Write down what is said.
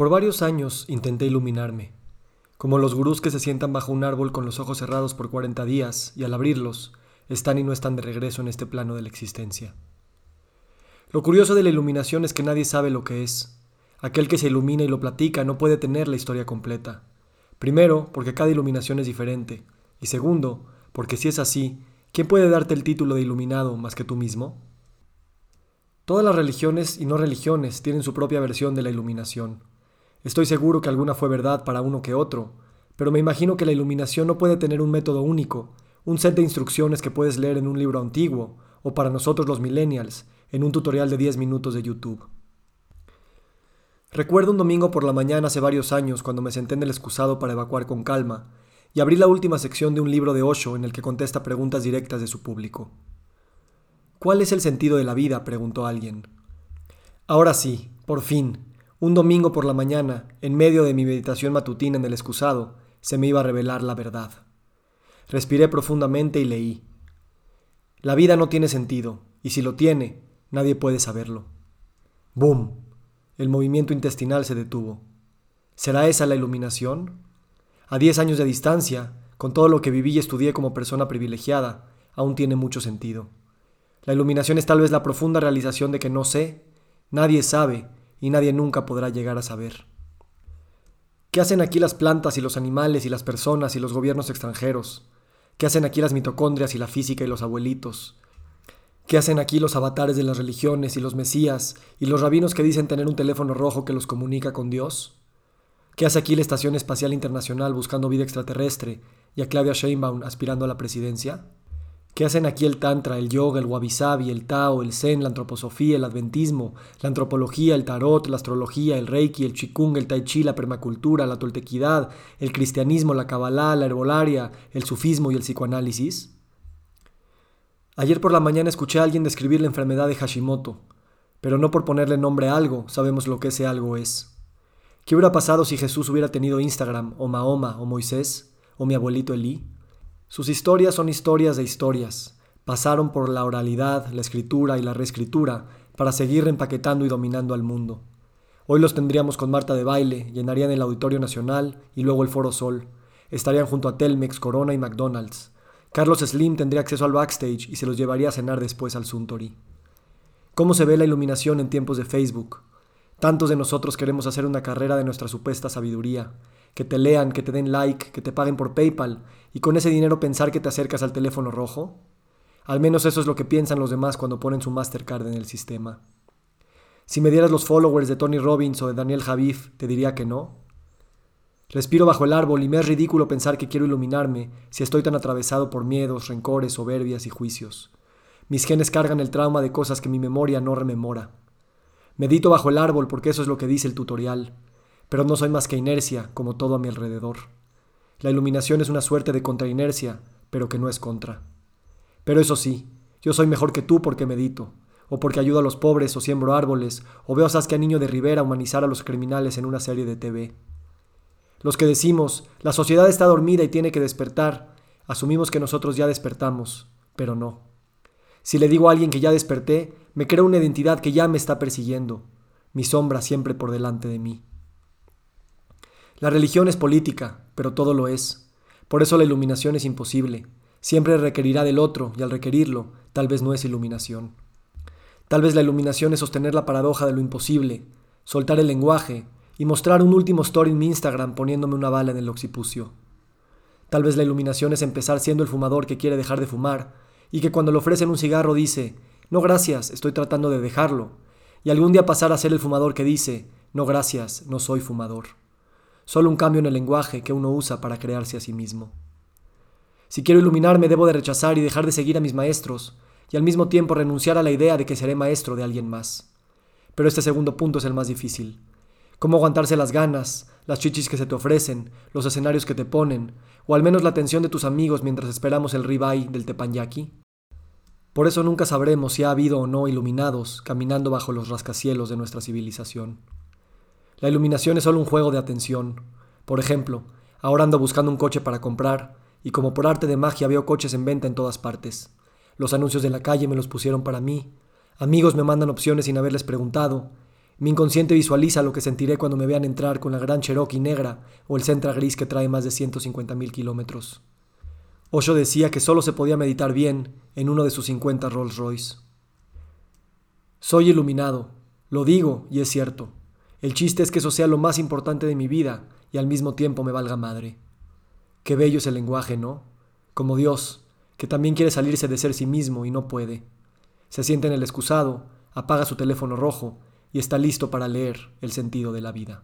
Por varios años intenté iluminarme, como los gurús que se sientan bajo un árbol con los ojos cerrados por 40 días y al abrirlos están y no están de regreso en este plano de la existencia. Lo curioso de la iluminación es que nadie sabe lo que es. Aquel que se ilumina y lo platica no puede tener la historia completa. Primero, porque cada iluminación es diferente. Y segundo, porque si es así, ¿quién puede darte el título de iluminado más que tú mismo? Todas las religiones y no religiones tienen su propia versión de la iluminación. Estoy seguro que alguna fue verdad para uno que otro, pero me imagino que la iluminación no puede tener un método único, un set de instrucciones que puedes leer en un libro antiguo, o para nosotros los millennials, en un tutorial de 10 minutos de YouTube. Recuerdo un domingo por la mañana hace varios años cuando me senté en el excusado para evacuar con calma, y abrí la última sección de un libro de Osho en el que contesta preguntas directas de su público. ¿Cuál es el sentido de la vida? preguntó alguien. Ahora sí, por fin, un domingo por la mañana, en medio de mi meditación matutina en el excusado, se me iba a revelar la verdad. Respiré profundamente y leí. La vida no tiene sentido, y si lo tiene, nadie puede saberlo. ¡Bum! El movimiento intestinal se detuvo. ¿Será esa la iluminación? A diez años de distancia, con todo lo que viví y estudié como persona privilegiada, aún tiene mucho sentido. La iluminación es tal vez la profunda realización de que no sé, nadie sabe, y nadie nunca podrá llegar a saber. ¿Qué hacen aquí las plantas y los animales y las personas y los gobiernos extranjeros? ¿Qué hacen aquí las mitocondrias y la física y los abuelitos? ¿Qué hacen aquí los avatares de las religiones y los mesías y los rabinos que dicen tener un teléfono rojo que los comunica con Dios? ¿Qué hace aquí la Estación Espacial Internacional buscando vida extraterrestre y a Claudia Sheinbaum aspirando a la presidencia? ¿Qué hacen aquí el Tantra, el Yoga, el Wabi Sabi, el Tao, el Zen, la antroposofía, el Adventismo, la antropología, el Tarot, la astrología, el Reiki, el Chikung, el Tai Chi, la permacultura, la toltequidad, el cristianismo, la Kabbalah, la herbolaria, el sufismo y el psicoanálisis? Ayer por la mañana escuché a alguien describir la enfermedad de Hashimoto, pero no por ponerle nombre a algo sabemos lo que ese algo es. ¿Qué hubiera pasado si Jesús hubiera tenido Instagram, o Mahoma, o Moisés, o mi abuelito Elí? Sus historias son historias de historias. Pasaron por la oralidad, la escritura y la reescritura para seguir reempaquetando y dominando al mundo. Hoy los tendríamos con Marta de baile, llenarían el Auditorio Nacional y luego el Foro Sol. Estarían junto a Telmex, Corona y McDonald's. Carlos Slim tendría acceso al backstage y se los llevaría a cenar después al Suntory. ¿Cómo se ve la iluminación en tiempos de Facebook? Tantos de nosotros queremos hacer una carrera de nuestra supuesta sabiduría, que te lean, que te den like, que te paguen por PayPal y con ese dinero pensar que te acercas al teléfono rojo? Al menos eso es lo que piensan los demás cuando ponen su Mastercard en el sistema. Si me dieras los followers de Tony Robbins o de Daniel Javif, te diría que no. Respiro bajo el árbol y me es ridículo pensar que quiero iluminarme si estoy tan atravesado por miedos, rencores, soberbias y juicios. Mis genes cargan el trauma de cosas que mi memoria no rememora. Medito bajo el árbol porque eso es lo que dice el tutorial pero no soy más que inercia, como todo a mi alrededor. La iluminación es una suerte de contrainercia, pero que no es contra. Pero eso sí, yo soy mejor que tú porque medito, o porque ayudo a los pobres, o siembro árboles, o veo a Saskia Niño de Rivera humanizar a los criminales en una serie de TV. Los que decimos, la sociedad está dormida y tiene que despertar, asumimos que nosotros ya despertamos, pero no. Si le digo a alguien que ya desperté, me creo una identidad que ya me está persiguiendo, mi sombra siempre por delante de mí. La religión es política, pero todo lo es. Por eso la iluminación es imposible. Siempre requerirá del otro, y al requerirlo, tal vez no es iluminación. Tal vez la iluminación es sostener la paradoja de lo imposible, soltar el lenguaje y mostrar un último story en mi Instagram poniéndome una bala en el occipucio. Tal vez la iluminación es empezar siendo el fumador que quiere dejar de fumar y que cuando le ofrecen un cigarro dice, no gracias, estoy tratando de dejarlo, y algún día pasar a ser el fumador que dice, no gracias, no soy fumador solo un cambio en el lenguaje que uno usa para crearse a sí mismo. Si quiero iluminarme debo de rechazar y dejar de seguir a mis maestros, y al mismo tiempo renunciar a la idea de que seré maestro de alguien más. Pero este segundo punto es el más difícil. ¿Cómo aguantarse las ganas, las chichis que se te ofrecen, los escenarios que te ponen, o al menos la atención de tus amigos mientras esperamos el ribeye del tepanyaki? Por eso nunca sabremos si ha habido o no iluminados caminando bajo los rascacielos de nuestra civilización. La iluminación es solo un juego de atención. Por ejemplo, ahora ando buscando un coche para comprar, y como por arte de magia veo coches en venta en todas partes. Los anuncios de la calle me los pusieron para mí. Amigos me mandan opciones sin haberles preguntado. Mi inconsciente visualiza lo que sentiré cuando me vean entrar con la gran Cherokee negra o el Sentra gris que trae más de 150.000 kilómetros. Osho decía que solo se podía meditar bien en uno de sus 50 Rolls Royce. Soy iluminado, lo digo y es cierto. El chiste es que eso sea lo más importante de mi vida y al mismo tiempo me valga madre. Qué bello es el lenguaje, ¿no? Como Dios, que también quiere salirse de ser sí mismo y no puede. Se siente en el excusado, apaga su teléfono rojo y está listo para leer el sentido de la vida.